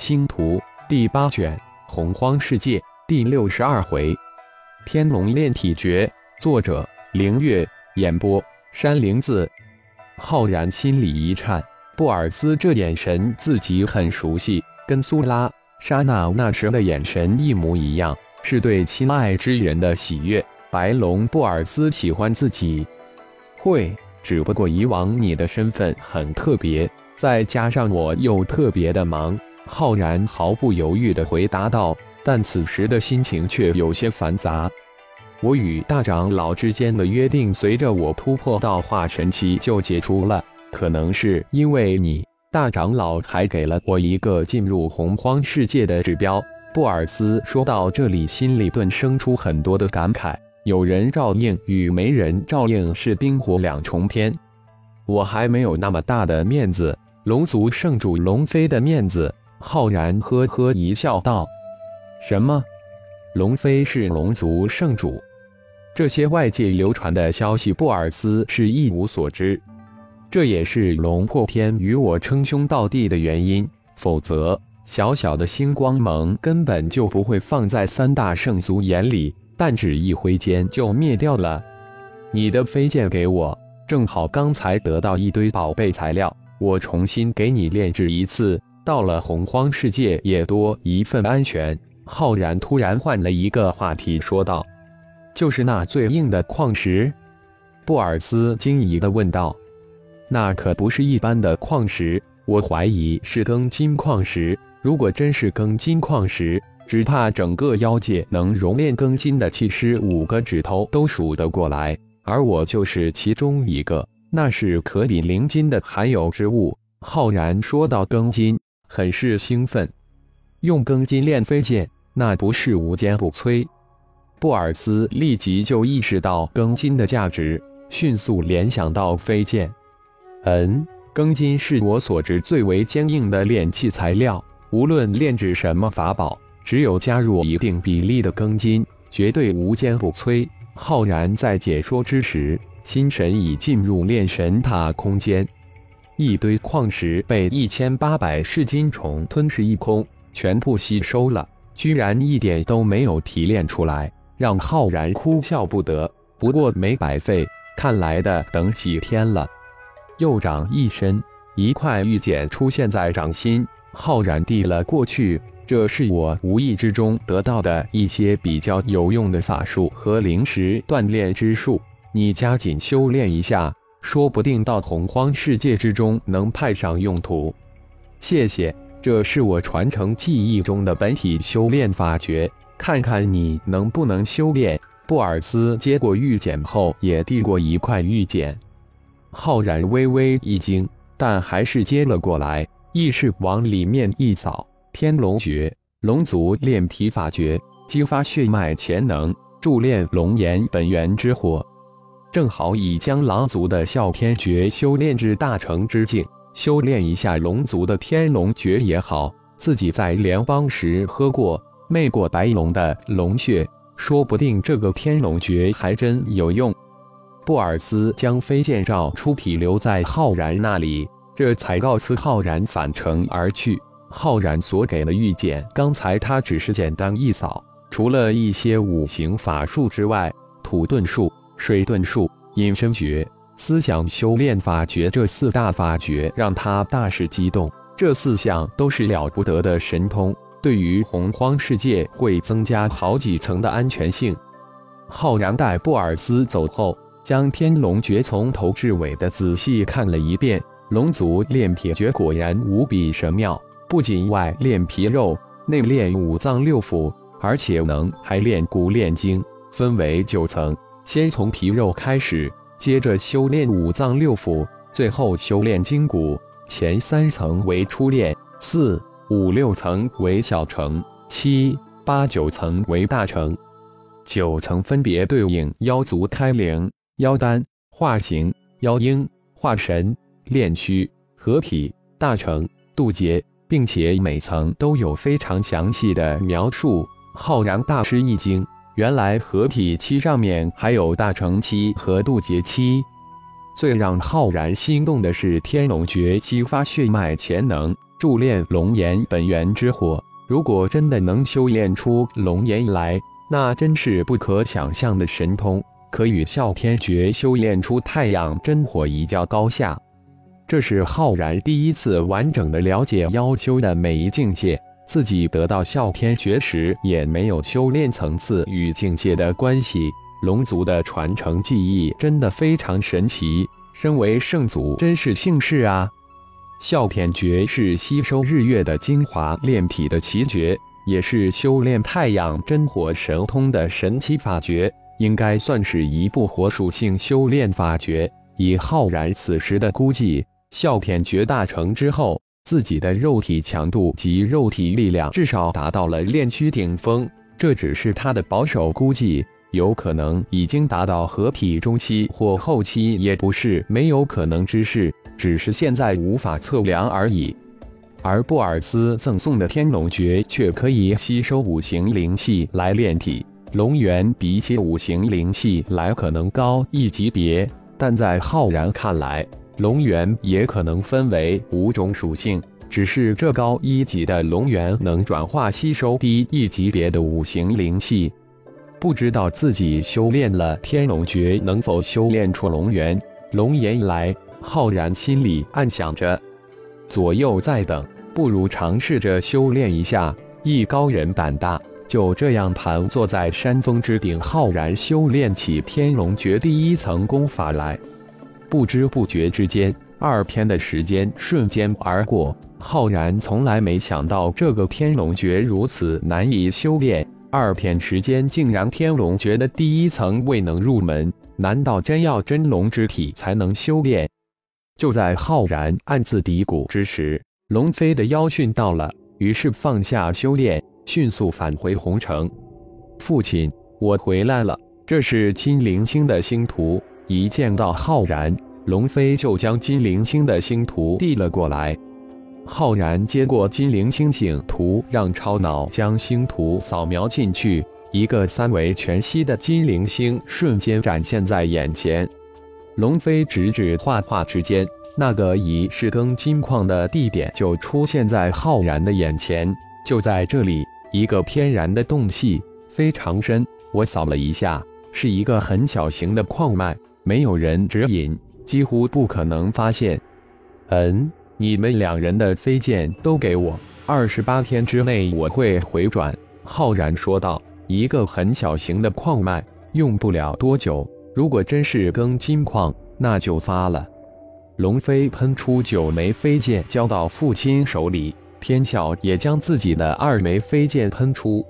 星图第八卷洪荒世界第六十二回，天龙炼体诀，作者凌月，演播山灵子。浩然心里一颤，布尔斯这眼神自己很熟悉，跟苏拉、莎娜那时的眼神一模一样，是对亲爱之人的喜悦。白龙布尔斯喜欢自己，会，只不过以往你的身份很特别，再加上我又特别的忙。浩然毫不犹豫地回答道，但此时的心情却有些繁杂。我与大长老之间的约定，随着我突破到化神期就解除了。可能是因为你，大长老还给了我一个进入洪荒世界的指标。布尔斯说到这里，心里顿生出很多的感慨。有人照应与没人照应是冰火两重天，我还没有那么大的面子。龙族圣主龙飞的面子。浩然呵呵一笑，道：“什么？龙飞是龙族圣主？这些外界流传的消息，布尔斯是一无所知。这也是龙破天与我称兄道弟的原因。否则，小小的星光盟根本就不会放在三大圣族眼里，弹指一挥间就灭掉了。你的飞剑给我，正好刚才得到一堆宝贝材料，我重新给你炼制一次。”到了洪荒世界，也多一份安全。浩然突然换了一个话题，说道：“就是那最硬的矿石。”布尔斯惊疑的问道：“那可不是一般的矿石，我怀疑是庚金矿石。如果真是庚金矿石，只怕整个妖界能熔炼庚金的器师五个指头都数得过来，而我就是其中一个。那是可比灵金的罕有之物。”浩然说道：“庚金。”很是兴奋，用庚金炼飞剑，那不是无坚不摧？布尔斯立即就意识到庚金的价值，迅速联想到飞剑。嗯，庚金是我所知最为坚硬的炼器材料，无论炼制什么法宝，只有加入一定比例的庚金，绝对无坚不摧。浩然在解说之时，心神已进入炼神塔空间。一堆矿石被一千八百噬金虫吞噬一空，全部吸收了，居然一点都没有提炼出来，让浩然哭笑不得。不过没白费，看来的等几天了。右掌一伸，一块玉简出现在掌心，浩然递了过去。这是我无意之中得到的一些比较有用的法术和灵石锻炼之术，你加紧修炼一下。说不定到洪荒世界之中能派上用途。谢谢，这是我传承记忆中的本体修炼法诀，看看你能不能修炼。布尔斯接过玉简后，也递过一块玉简。浩然微微一惊，但还是接了过来，意识往里面一扫：天龙诀，龙族炼体法诀，激发血脉潜能，助炼龙炎本源之火。正好已将狼族的哮天诀修炼至大成之境，修炼一下龙族的天龙诀也好。自己在联邦时喝过、媚过白龙的龙血，说不定这个天龙诀还真有用。布尔斯将飞剑照出体留在浩然那里，这才告辞浩然返程而去。浩然所给的玉简，刚才他只是简单一扫，除了一些五行法术之外，土遁术。水遁术、隐身诀、思想修炼法诀这四大法诀让他大是激动。这四项都是了不得的神通，对于洪荒世界会增加好几层的安全性。浩然待布尔斯走后，将天龙诀从头至尾的仔细看了一遍。龙族炼铁诀果然无比神妙，不仅外炼皮肉，内炼五脏六腑，而且能还炼骨炼精，分为九层。先从皮肉开始，接着修炼五脏六腑，最后修炼筋骨。前三层为初炼，四五六层为小成，七八九层为大成。九层分别对应妖族开灵、妖丹、化形、妖婴、化神、炼躯、合体、大成、渡劫，并且每层都有非常详细的描述。浩然大吃一惊。原来合体期上面还有大成期和渡劫期。最让浩然心动的是天龙诀激发血脉潜能，铸炼龙炎本源之火。如果真的能修炼出龙炎来，那真是不可想象的神通，可与哮天诀修炼出太阳真火一较高下。这是浩然第一次完整的了解妖修的每一境界。自己得到哮天诀时，也没有修炼层次与境界的关系。龙族的传承技艺真的非常神奇，身为圣祖真是幸事啊！哮天诀是吸收日月的精华炼体的奇诀，也是修炼太阳真火神通的神奇法诀，应该算是一部火属性修炼法诀。以浩然此时的估计，哮天诀大成之后，自己的肉体强度及肉体力量至少达到了炼区顶峰。这只是他的保守估计，有可能已经达到合体中期或后期，也不是没有可能之事。只是现在无法测量而已，而布尔斯赠送的天龙诀却可以吸收五行灵气来炼体。龙元比起五行灵气来可能高一级别，但在浩然看来，龙元也可能分为五种属性，只是这高一级的龙元能转化吸收低一级别的五行灵气。不知道自己修炼了天龙诀能否修炼出龙元、龙炎来。浩然心里暗想着，左右在等，不如尝试着修炼一下。艺高人胆大，就这样盘坐在山峰之顶，浩然修炼起天龙诀第一层功法来。不知不觉之间，二天的时间瞬间而过。浩然从来没想到这个天龙诀如此难以修炼，二天时间竟然天龙诀的第一层未能入门。难道真要真龙之体才能修炼？就在浩然暗自嘀咕之时，龙飞的妖讯到了，于是放下修炼，迅速返回红城。父亲，我回来了。这是金灵星的星图。一见到浩然，龙飞就将金灵星的星图递了过来。浩然接过金灵星星图，让超脑将星图扫描进去，一个三维全息的金灵星瞬间展现在眼前。龙飞指指画画之间，那个疑是更金矿的地点就出现在浩然的眼前。就在这里，一个天然的洞隙，非常深。我扫了一下，是一个很小型的矿脉，没有人指引，几乎不可能发现。嗯，你们两人的飞剑都给我，二十八天之内我会回转。浩然说道：“一个很小型的矿脉，用不了多久。”如果真是更金矿，那就发了。龙飞喷出九枚飞剑，交到父亲手里。天啸也将自己的二枚飞剑喷出，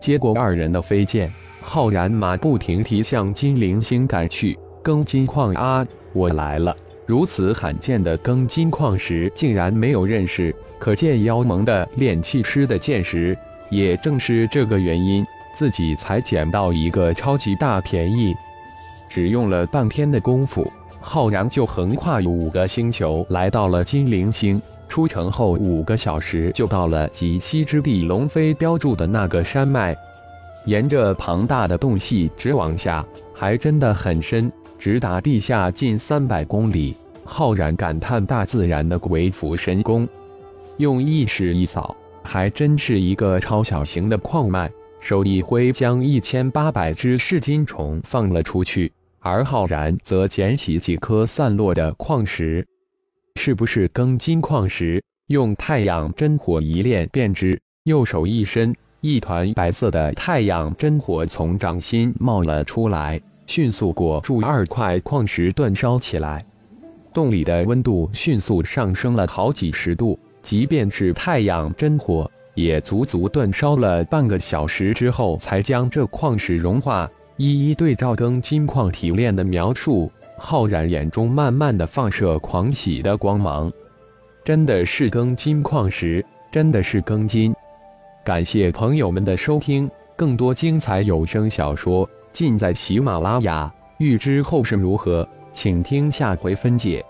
接过二人的飞剑，浩然马不停蹄向金灵星赶去。庚金矿啊，我来了！如此罕见的庚金矿石，竟然没有认识，可见妖盟的炼气师的见识。也正是这个原因，自己才捡到一个超级大便宜。只用了半天的功夫，浩然就横跨五个星球，来到了金灵星。出城后五个小时，就到了极西之地龙飞标注的那个山脉。沿着庞大的洞隙直往下，还真的很深，直达地下近三百公里。浩然感叹大自然的鬼斧神工，用意识一扫，还真是一个超小型的矿脉。手一挥，将一千八百只噬金虫放了出去，而浩然则捡起几颗散落的矿石，是不是更金矿石？用太阳真火一炼便知。右手一伸，一团白色的太阳真火从掌心冒了出来，迅速裹住二块矿石，煅烧起来。洞里的温度迅速上升了好几十度，即便是太阳真火。也足足煅烧了半个小时之后，才将这矿石融化。一一对照更金矿提炼的描述，浩然眼中慢慢的放射狂喜的光芒。真的是更金矿石，真的是更金。感谢朋友们的收听，更多精彩有声小说尽在喜马拉雅。欲知后事如何，请听下回分解。